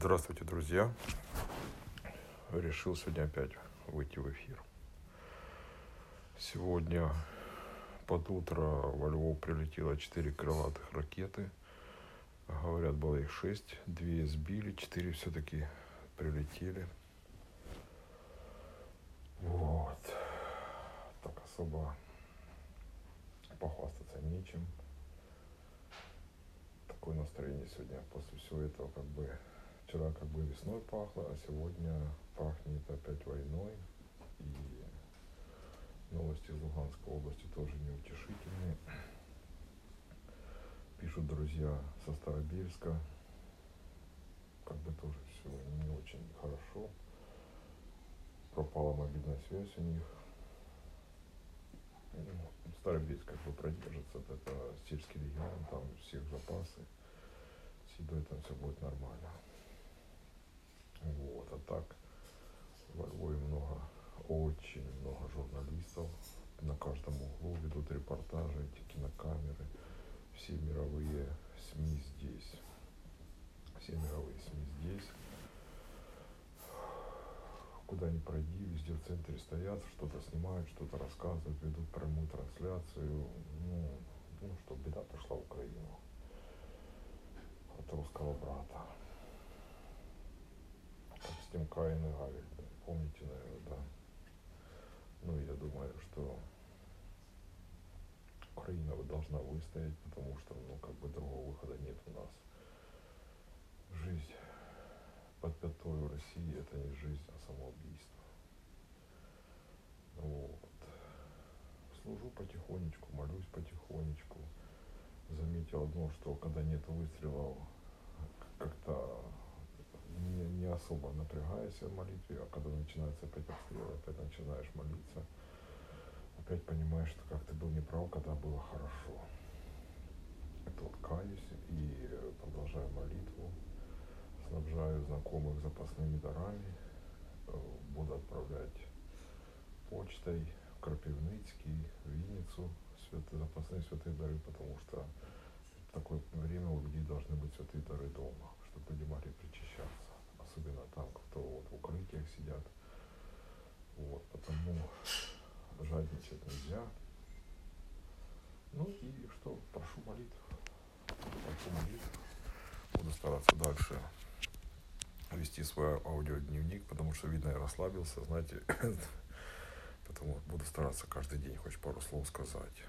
Здравствуйте, друзья. Решил сегодня опять выйти в эфир. Сегодня под утро во Львов прилетело 4 крылатых ракеты. Говорят, было их 6. Две сбили, 4 все-таки прилетели. Вот. Так особо похвастаться нечем. Такое настроение сегодня после всего этого как бы Вчера как бы весной пахло, а сегодня пахнет опять войной. И новости из Луганской области тоже неутешительные. Пишут друзья со Старобельска. Как бы тоже все не очень хорошо. Пропала мобильная связь у них. Ну, Старобельск как бы журналистов. На каждом углу ведут репортажи, эти кинокамеры. Все мировые СМИ здесь. Все мировые СМИ здесь. Куда ни пройди, везде в центре стоят, что-то снимают, что-то рассказывают, ведут прямую трансляцию. Ну, ну, что беда пришла в Украину от русского брата с тем Каин и Авель. Помните, наверное, да? Ну, я думаю, что Украина должна выстоять, потому что, ну, как бы другого выхода нет у нас. Жизнь под пятой в России это не жизнь, а самоубийство. Вот. Служу потихонечку, молюсь потихонечку. Заметил одно, что когда нет выстрелов, как-то не, не особо напрягаешься в молитве, а когда начинается опять обстрел, опять начинаешь молиться, опять понимаешь, что как ты был неправ, когда было хорошо. Это вот каюсь и продолжаю молитву, снабжаю знакомых запасными дарами, э, буду отправлять почтой в Крапивницкий, в Винницу святые, запасные святые дары, потому что в такое время у людей должны быть святые дары дома, Ну и что, прошу молитв. Прошу молитв. Буду стараться дальше вести свой аудиодневник, потому что, видно, я расслабился, знаете, потому буду стараться каждый день хоть пару слов сказать.